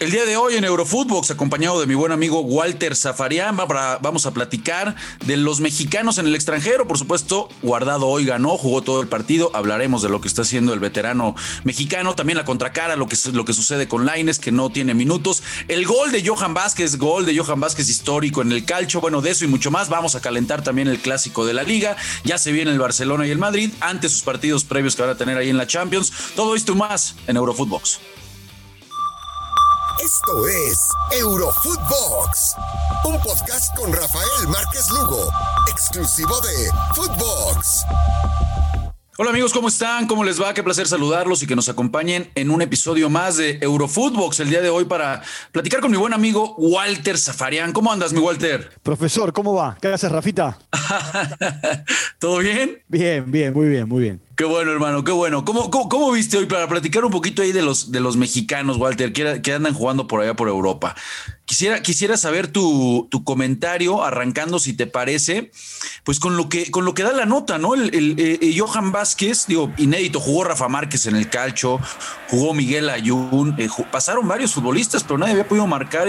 El día de hoy en Eurofootbox, acompañado de mi buen amigo Walter Zafarian, vamos a platicar de los mexicanos en el extranjero. Por supuesto, Guardado hoy ganó, jugó todo el partido. Hablaremos de lo que está haciendo el veterano mexicano. También la contracara, lo que, lo que sucede con Laines, que no tiene minutos. El gol de Johan Vázquez, gol de Johan Vázquez histórico en el calcho. Bueno, de eso y mucho más. Vamos a calentar también el clásico de la liga. Ya se viene el Barcelona y el Madrid ante sus partidos previos que van a tener ahí en la Champions. Todo esto y más en Eurofootbox. Esto es Eurofootbox, un podcast con Rafael Márquez Lugo, exclusivo de Footbox. Hola amigos, ¿cómo están? ¿Cómo les va? Qué placer saludarlos y que nos acompañen en un episodio más de Eurofootbox el día de hoy para platicar con mi buen amigo Walter Zafarian. ¿Cómo andas, mi Walter? Profesor, ¿cómo va? ¿Qué haces, Rafita? ¿Todo bien? Bien, bien, muy bien, muy bien. Qué bueno, hermano, qué bueno. ¿Cómo, cómo, viste hoy para platicar un poquito ahí de los, de los mexicanos, Walter, que, andan jugando por allá por Europa? Quisiera, quisiera saber tu, comentario, arrancando, si te parece, pues con lo que, con lo que da la nota, ¿no? El, eh, eh, Johan Vázquez, digo, inédito, jugó Rafa Márquez en el calcho, jugó Miguel Ayun, eh, pasaron varios futbolistas, pero nadie había podido marcar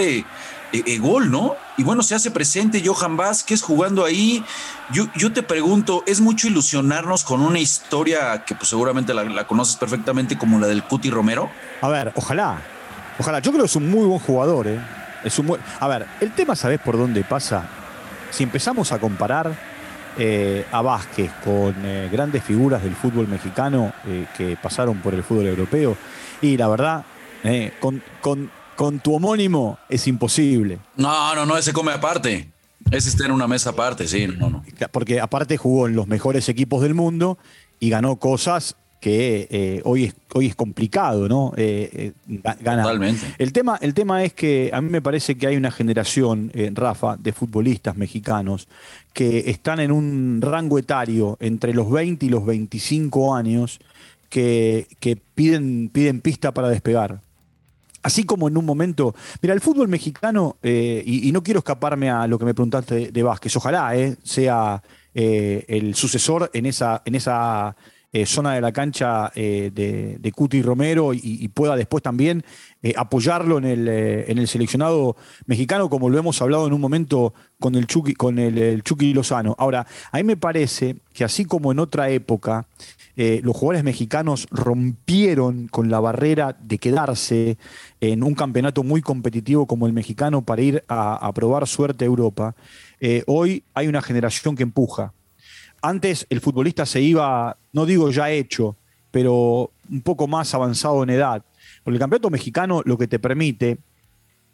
eh, gol, ¿no? Y bueno, se hace presente Johan Vázquez jugando ahí. Yo, te pregunto, ¿es mucho ilusionarnos con una historia que pues, seguramente la, conoces perfectamente como la del Cuti Romero? A ver, ojalá. Ojalá. Yo creo que es un muy buen jugador, ¿eh? Es un A ver, el tema, ¿sabes por dónde pasa? Si empezamos a comparar eh, a Vázquez con grandes figuras del fútbol mexicano que pasaron por el fútbol europeo, y la verdad, con, con con tu homónimo es imposible. No, no, no, ese come aparte. Ese está en una mesa aparte, sí, no, no. Porque aparte jugó en los mejores equipos del mundo y ganó cosas que eh, hoy, es, hoy es complicado, ¿no? Eh, eh, ganar. Totalmente. El tema, el tema es que a mí me parece que hay una generación, Rafa, de futbolistas mexicanos que están en un rango etario entre los 20 y los 25 años que, que piden, piden pista para despegar. Así como en un momento. Mira, el fútbol mexicano, eh, y, no quiero escaparme a lo que me preguntaste de, Vázquez, ojalá eh, sea eh, el sucesor en esa, en esa zona de la cancha de, de, Cuti Romero y, pueda después también apoyarlo en el, en el, seleccionado mexicano, como lo hemos hablado en un momento con el Chucky, con el, Lozano. Ahora, a mí me parece que así como en otra época, eh, los jugadores mexicanos rompieron con la barrera de quedarse en un campeonato muy competitivo como el mexicano para ir a, probar suerte a Europa. Eh, hoy hay una generación que empuja. Antes el futbolista se iba, no digo ya hecho, pero un poco más avanzado en edad. Porque el campeonato mexicano lo que te permite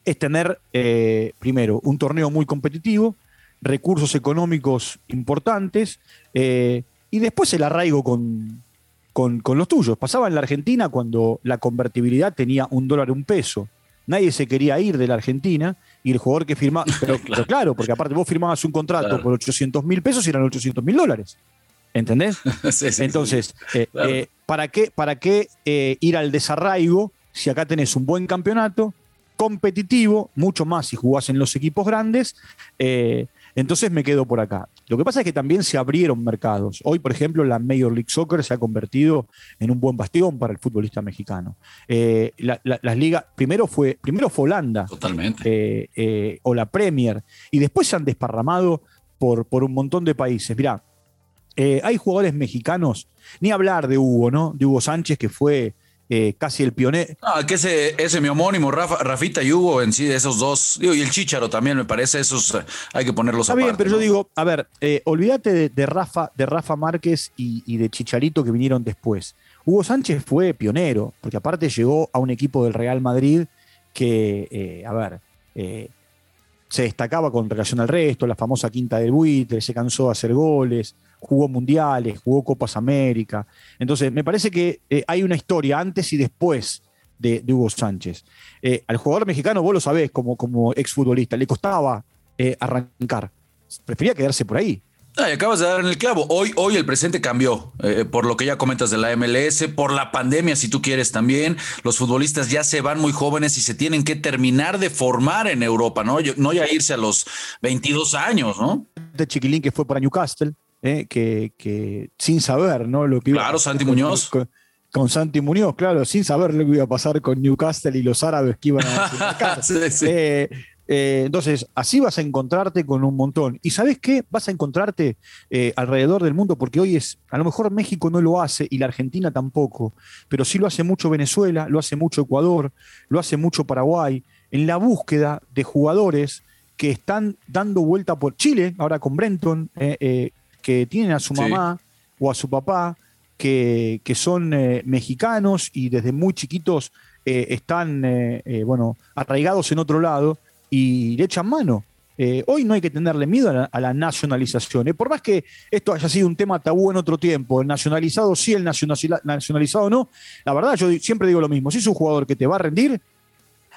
es tener, eh, primero, un torneo muy competitivo, recursos económicos importantes, y después el arraigo con, con, los tuyos. Pasaba en la Argentina cuando la convertibilidad tenía un dólar un peso. Nadie se quería ir de la Argentina y el jugador que firmaba. Pero claro, porque aparte vos firmabas un contrato por 800 mil pesos y eran 800 mil dólares. ¿Entendés? Entonces, eh, eh, ¿para qué, para qué eh, ir al desarraigo si acá tenés un buen campeonato, competitivo, mucho más si jugás en los equipos grandes? Entonces me quedo por acá. Lo que pasa es que también se abrieron mercados. Hoy, por ejemplo, la Major League Soccer se ha convertido en un buen bastión para el futbolista mexicano. Eh, las ligas, primero fue, primero fue Holanda. Totalmente. Eh, eh, o la Premier. Y después se han desparramado por, por un montón de países. Mirá, hay jugadores mexicanos, ni hablar de Hugo, ¿no? De Hugo Sánchez, que fue eh, casi el pionero. Ah, que ese, ese mi homónimo, Rafa, Rafita y Hugo en sí, de esos dos, y el Chicharo también me parece, esos eh, hay que ponerlos Está bien, pero yo digo, a ver, eh, olvídate de, Rafa, de Rafa Márquez y, de Chicharito que vinieron después. Hugo Sánchez fue pionero, porque aparte llegó a un equipo del Real Madrid que, a ver, se destacaba con relación al resto, la famosa quinta del buitre, se cansó de hacer goles, jugó mundiales, jugó Copas América. Entonces, me parece que eh, hay una historia antes y después de, Hugo Sánchez. Eh, al jugador mexicano, vos lo sabés como, como exfutbolista, le costaba eh, arrancar. Prefería quedarse por ahí. Acabas de dar en el clavo. Hoy, hoy el presente cambió, por lo que ya comentas de la MLS, por la pandemia, si tú quieres también. Los futbolistas ya se van muy jóvenes y se tienen que terminar de formar en Europa, ¿no? No ya irse a los 22 años, ¿no? De Chiquilín que fue para Newcastle, ¿eh? que, sin saber ¿no? lo que Claro, Santi Muñoz. Con Santi Muñoz, claro, sin saber lo que iba a pasar con Newcastle y los árabes que iban a desembarcar. Eh, eh, entonces, así vas a encontrarte con un montón. ¿Y sabes qué? Vas a encontrarte eh, alrededor del mundo, porque hoy es, a lo mejor México no lo hace y la Argentina tampoco, pero sí lo hace mucho Venezuela, lo hace mucho Ecuador, lo hace mucho Paraguay, en la búsqueda de jugadores que están dando vuelta por Chile, ahora con Brenton, que tienen a su mamá o a su papá que, son eh, mexicanos y desde muy chiquitos eh, están eh, bueno, arraigados en otro lado y le echan mano. hoy no hay que tenerle miedo a la, nacionalización. Por más que esto haya sido un tema tabú en otro tiempo, el nacionalizado sí, el nacionalizado no, la verdad yo siempre digo lo mismo, si es un jugador que te va a rendir,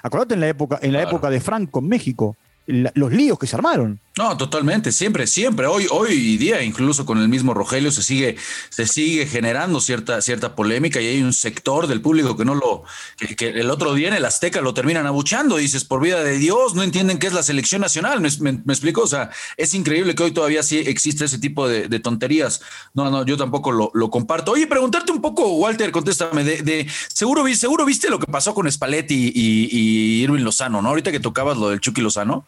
acordate en la época, en la época de Franco en México, los líos que se armaron. No, totalmente, siempre, siempre. Hoy, hoy día, incluso con el mismo Rogelio, se sigue, se sigue generando cierta, cierta polémica y hay un sector del público que no lo, que, el otro día en el Azteca lo terminan abuchando. Dices, por vida de Dios, no entienden qué es la selección nacional. ¿Me, explico? O sea, es increíble que hoy todavía sí existe ese tipo de, tonterías. No, no, yo tampoco lo, comparto. Oye, preguntarte un poco, Walter, contéstame, de, seguro, seguro viste lo que pasó con Spalletti y, Irving Lozano, ¿no? Ahorita que tocabas lo del Chucky Lozano.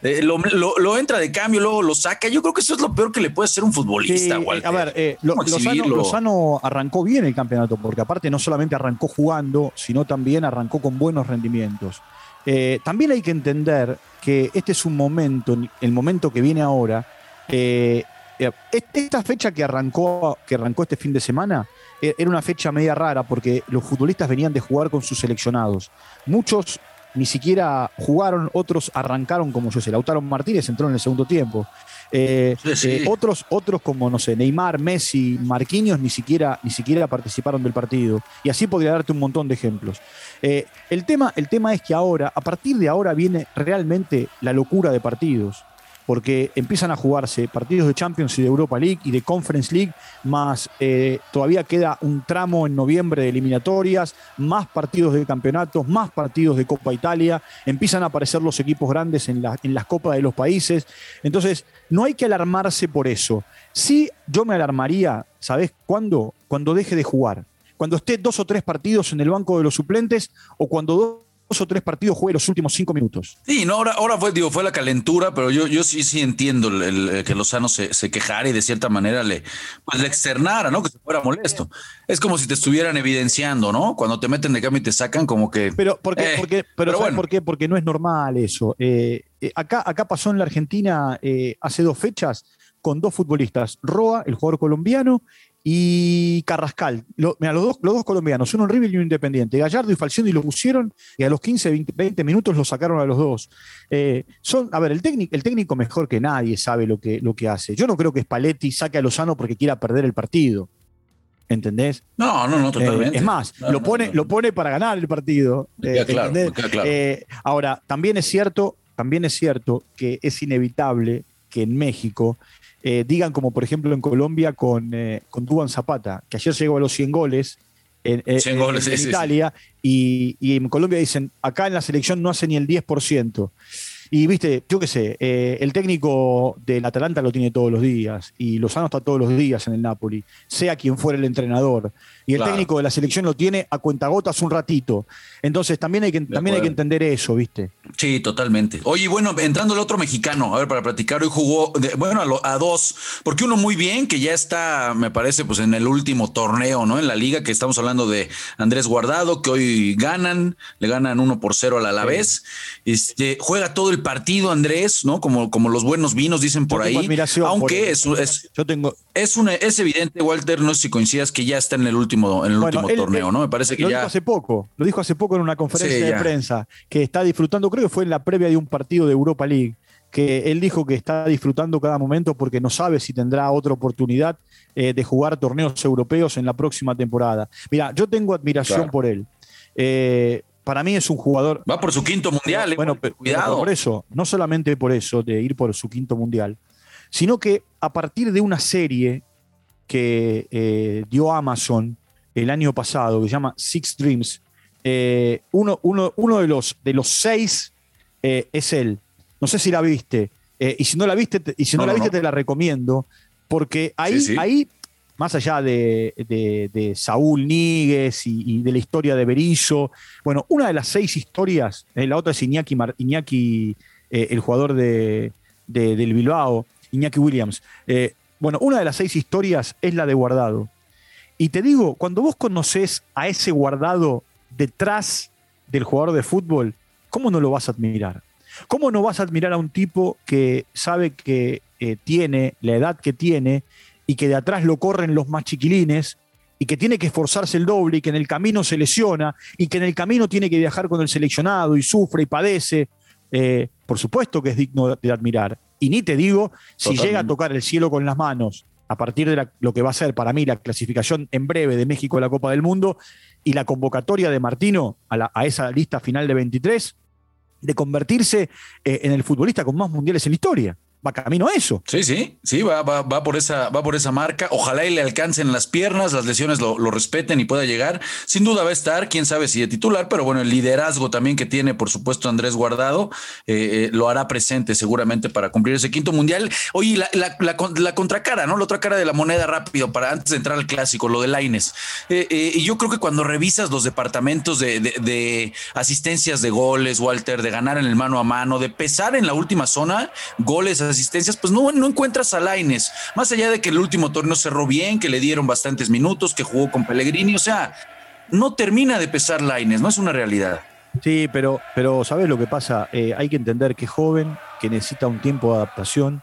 Eh, lo, entra de cambio, luego lo saca. Yo creo que eso es lo peor que le puede hacer un futbolista, A ver, eh, Lozano, arrancó bien el campeonato, porque aparte no solamente arrancó jugando, sino también arrancó con buenos rendimientos. Eh, también hay que entender que este es un momento, el momento que viene ahora. esta fecha que arrancó, que arrancó este fin de semana era una fecha media rara porque los futbolistas venían de jugar con sus seleccionados. Muchos ni siquiera jugaron, otros arrancaron como yo sé, Lautaro Martínez entró en el segundo tiempo. Eh, eh, otros, otros como, no sé, Neymar, Messi, Marquinhos, ni siquiera, ni siquiera participaron del partido. Y así podría darte un montón de ejemplos. Eh, el, tema, el tema es que ahora, a partir de ahora, viene realmente la locura de partidos porque empiezan a jugarse partidos de Champions y de Europa League y de Conference League, más eh, todavía queda un tramo en noviembre de eliminatorias, más partidos de campeonatos, más partidos de Copa Italia, empiezan a aparecer los equipos grandes en, en las copas de los países. Entonces, no hay que alarmarse por eso. Sí, yo me alarmaría, ¿sabes cuándo? Cuando deje de jugar. Cuando esté dos o tres partidos en el banco de los suplentes o cuando dos o tres partidos juegue los últimos cinco minutos. Sí, no, ahora, ahora fue, digo, fue la calentura, pero yo, yo sí, sí entiendo el, que Lozano se, se, quejara y de cierta manera le, pues, le externara, ¿no? Que se fuera molesto. Es como si te estuvieran evidenciando, ¿no? Cuando te meten de cambio y te sacan como que. Pero, ¿por qué? Eh, pero, bueno. por qué? Porque no es normal eso. Eh, eh, acá, acá pasó en la Argentina hace dos fechas con dos futbolistas, Roa, el jugador colombiano, y Carrascal. mira, los dos, los dos colombianos, uno en River y uno Independiente. Gallardo y Falcioni lo pusieron y a los 15, 20, minutos lo sacaron a los dos. Eh, son, a ver, el técnico, el técnico mejor que nadie sabe lo que, lo que hace. Yo no creo que Spalletti saque a Lozano porque quiera perder el partido. ¿Entendés? No, no, no, totalmente. Eh, es más, lo, pone, lo pone para ganar el partido. Eh, claro, ahora, también es cierto, también es cierto que es inevitable que en México eh, digan como por ejemplo en Colombia con, eh, con Duban Zapata, que ayer llegó a los 100 goles en, Italia Y, y, en Colombia dicen, acá en la selección no hace ni el 10%. Y viste, yo qué sé, eh, el técnico del Atalanta lo tiene todos los días y Lozano está todos los días en el Napoli, sea quien fuera el entrenador. Y el técnico de la selección lo tiene a cuentagotas un ratito. Entonces también hay que, también hay que entender eso, ¿viste? Sí, totalmente. Oye, bueno, entrando el otro mexicano, a ver, para platicar, hoy jugó, bueno, a, a, dos, porque uno muy bien, que ya está, me parece, pues en el último torneo, ¿no? En la liga, que estamos hablando de Andrés Guardado, que hoy ganan, le ganan uno por cero al Alavés. Este, juega todo el partido, Andrés, ¿no? Como, como los buenos vinos dicen por ahí. Aunque es, es, yo tengo... es, una, es evidente, Walter, no sé si coincidas que ya está en el último, en el último torneo, ¿no? Me parece que lo ya. Dijo hace poco, lo dijo hace poco en una conferencia de prensa, que está disfrutando, creo que fue en la previa de un partido de Europa League, que él dijo que está disfrutando cada momento porque no sabe si tendrá otra oportunidad eh, de jugar torneos europeos en la próxima temporada. Mira, yo tengo admiración por él. Eh, para mí es un jugador. Va por su quinto mundial, eh, bueno, cuidado. por eso, no solamente por eso, de ir por su quinto mundial, sino que a partir de una serie que eh, dio Amazon el año pasado, que se llama Six Dreams, eh, uno, uno, uno, de, los, de los seis es él. No sé si la viste. y si no la viste, y si no, la viste, te la recomiendo. Porque ahí, ahí más allá de, Saúl Níguez y, de la historia de Berizzo, bueno, una de las seis historias, eh, la otra es Iñaki, Iñaki eh, el jugador de, del Bilbao, Iñaki Williams. Eh, bueno, una de las seis historias es la de Guardado. Y te digo, cuando vos conoces a ese Guardado detrás del jugador de fútbol, ¿cómo no lo vas a admirar? ¿Cómo no vas a admirar a un tipo que sabe que tiene la edad que tiene y que de atrás lo corren los más chiquilines y que tiene que esforzarse el doble y que en el camino se lesiona y que en el camino tiene que viajar con el seleccionado y sufre y padece, eh, por supuesto que es digno de admirar. Y ni te digo, si llega a tocar el cielo con las manos a partir de lo que va a ser para mí la clasificación en breve de México a la Copa del Mundo y la convocatoria de Martino a, a esa lista final de 23, de convertirse eh, en el futbolista con más mundiales en la historia va camino a eso. Sí, sí, sí, va, va, va, por esa, va por esa marca. Ojalá y le alcancen las piernas, las lesiones lo, respeten y pueda llegar. Sin duda va a estar, quién sabe si de titular, pero bueno, el liderazgo también que tiene, por supuesto, Andrés Guardado, eh, eh, lo hará presente seguramente para cumplir ese quinto mundial. Oye, la, la, la, contracara, ¿no? La otra cara de la moneda rápido para antes de entrar al clásico, lo de Laines. Eh, y yo creo que cuando revisas los departamentos de, de asistencias de goles, Walter, de ganar en el mano a mano, de pesar en la última zona, goles, asistencias, pues no, no encuentras a Laines. Más allá de que el último torneo cerró bien, que le dieron bastantes minutos, que jugó con Pellegrini, o sea, no termina de pesar Laines, no es una realidad. Sí, pero, pero ¿sabes lo que pasa? Eh, hay que entender que es joven, que necesita un tiempo de adaptación,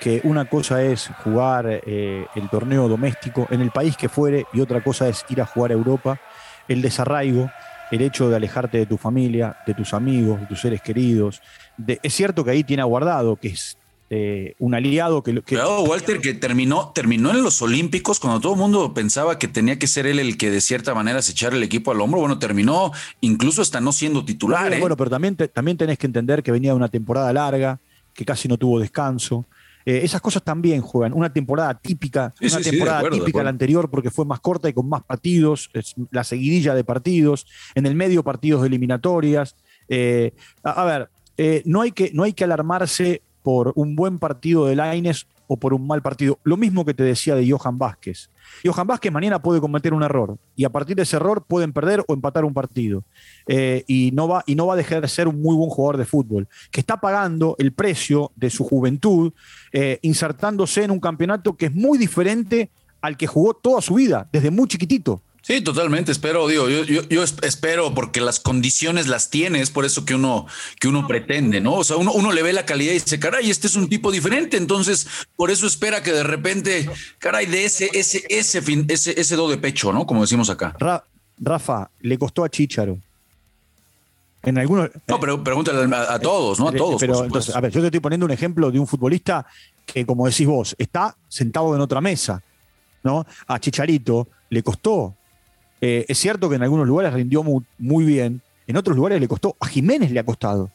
que una cosa es jugar eh, el torneo doméstico en el país que fuere y otra cosa es ir a jugar a Europa. El desarraigo, el hecho de alejarte de tu familia, de tus amigos, de tus seres queridos. es cierto que ahí tiene aguardado, que es eh, un aliado que... que Walter, que terminó, terminó en los Olímpicos cuando todo el mundo pensaba que tenía que ser él el que de cierta manera se echara el equipo al hombro. Bueno, terminó incluso hasta no siendo titular. Bueno, ¿eh? pero también, también tenés que entender que venía de una temporada larga, que casi no tuvo descanso. Eh, esas cosas también juegan. Una temporada típica, una temporada típica la anterior porque fue más corta y con más partidos, la seguidilla de partidos, en el medio partidos de eliminatorias. a, ver, no, hay que, no hay que alarmarse por un buen partido de Laines o por un mal partido. Lo mismo que te decía de Johan Vázquez. Johan Vázquez mañana puede cometer un error y a partir de ese error pueden perder o empatar un partido. Eh, y, no va, y no va a dejar de ser un muy buen jugador de fútbol, que está pagando el precio de su juventud, eh, insertándose en un campeonato que es muy diferente al que jugó toda su vida, desde muy chiquitito. Sí, totalmente. Espero, digo, yo, yo, espero porque las condiciones las tiene, es por eso que uno, que uno pretende, ¿no? O sea, uno, uno le ve la calidad y dice, caray, este es un tipo diferente. Entonces, por eso espera que de repente, caray, de ese, ese, ese, fin, ese, ese do de pecho, ¿no? Como decimos acá. Rafa, le costó a Chicharo. En algunos. No, pero pregúntale a, todos, ¿no? A todos. Pero entonces, a ver, yo te estoy poniendo un ejemplo de un futbolista que, como decís vos, está sentado en otra mesa, ¿no? A Chicharito le costó eh, es cierto que en algunos lugares rindió muy, bien, en otros lugares le costó, a Jiménez le ha costado.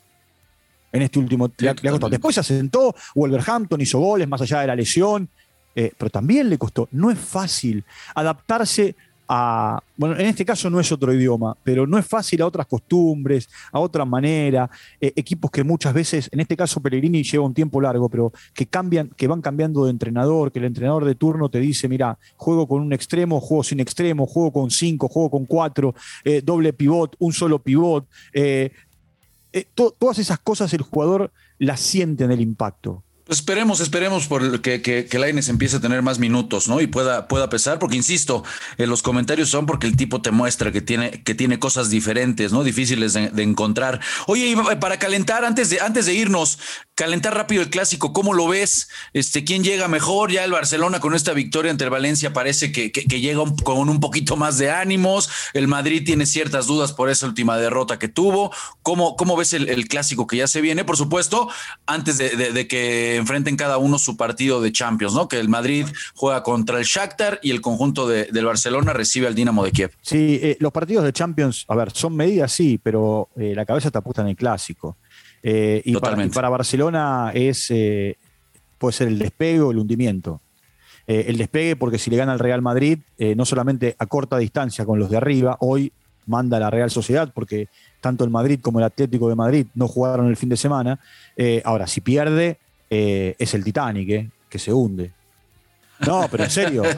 En este último le, ha, costado. Después se asentó, Wolverhampton hizo goles más allá de la lesión, eh, pero también le costó. No es fácil adaptarse bueno, en este caso no es otro idioma, pero no es fácil a otras costumbres, a otra manera, eh, equipos que muchas veces, en este caso Pellegrini lleva un tiempo largo, pero que cambian, que van cambiando de entrenador, que el entrenador de turno te dice, mira, juego con un extremo, juego sin extremo, juego con cinco, juego con cuatro, eh, doble pivot, un solo pivot. Eh, todas esas cosas el jugador las siente en el impacto. Pues esperemos, esperemos por que, que, que empiece a tener más minutos, ¿no? Y pueda, pueda pesar, porque insisto, eh, los comentarios son porque el tipo te muestra que tiene, que tiene cosas diferentes, ¿no? Difíciles de, encontrar. Oye, para calentar, antes de, antes de irnos, calentar rápido el clásico, ¿cómo lo ves? Este, ¿quién llega mejor? Ya el Barcelona con esta victoria ante el Valencia parece que, que, llega con un poquito más de ánimos. El Madrid tiene ciertas dudas por esa última derrota que tuvo. ¿Cómo, cómo ves el, clásico que ya se viene? Por supuesto, antes de que enfrenten cada uno su partido de Champions, ¿no? Que el Madrid juega contra el Shakhtar y el conjunto de, del Barcelona recibe al Dinamo de Kiev. Sí, eh, los partidos de Champions, a ver, son medidas, sí, pero eh, la cabeza está puesta en el clásico. Eh, y, para, Barcelona es puede ser el despegue o el hundimiento. el despegue porque si le gana al Real Madrid, no solamente a corta distancia con los de arriba, hoy manda la Real Sociedad porque tanto el Madrid como el Atlético de Madrid no jugaron el fin de semana. ahora, si pierde, eh, es el Titanic, eh, que se hunde. No, pero en serio.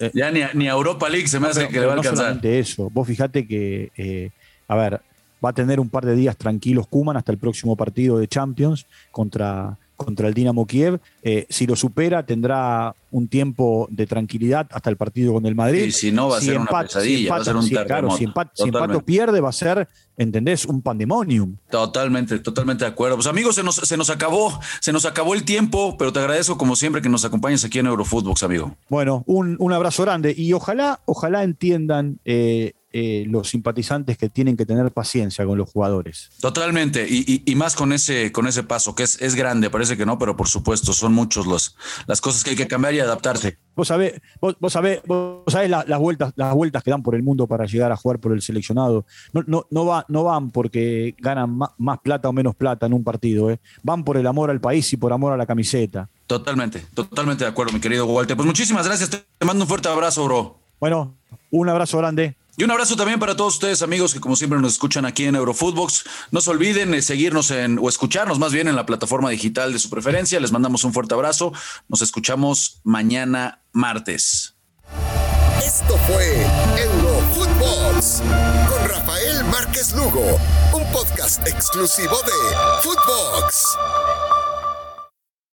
Eh, ya ni a, ni Europa League se me hace que le va a alcanzar. No solamente eso. Vos fijate que, eh, a ver, va a tener un par de días tranquilos Kuman hasta el próximo partido de Champions contra, contra el Dinamo Kiev. Eh, si lo supera, tendrá un tiempo de tranquilidad hasta el partido con el Madrid. Y si no, va a ser una pesadilla, va a ser un Claro, si, empate, pierde, va a ser, ¿entendés? Un pandemonium. Totalmente, totalmente de acuerdo. Pues amigos, se nos, se nos acabó, se nos acabó el tiempo, pero te agradezco como siempre que nos acompañes aquí en Eurofootbox, amigo. Bueno, un, un abrazo grande y ojalá, ojalá entiendan eh, eh, los simpatizantes que tienen que tener paciencia con los jugadores. Totalmente, y, más con ese, con ese paso, que es, es, grande, parece que no, pero por supuesto, son muchos los, las cosas que hay que cambiar y adaptarse. Vos sabés, vos, sabés, vos sabés las, vueltas, las vueltas que dan por el mundo para llegar a jugar por el seleccionado. No, no, no, va, no van porque ganan más, plata o menos plata en un partido, ¿eh? van por el amor al país y por amor a la camiseta. Totalmente, totalmente de acuerdo, mi querido Walter. Pues muchísimas gracias, te mando un fuerte abrazo, bro. Bueno, un abrazo grande. Y un abrazo también para todos ustedes, amigos, que como siempre nos escuchan aquí en Eurofootbox. No se olviden de seguirnos en, o escucharnos más bien en la plataforma digital de su preferencia. Les mandamos un fuerte abrazo. Nos escuchamos mañana martes. Esto fue Eurofootbox con Rafael Márquez Lugo, un podcast exclusivo de Footbox.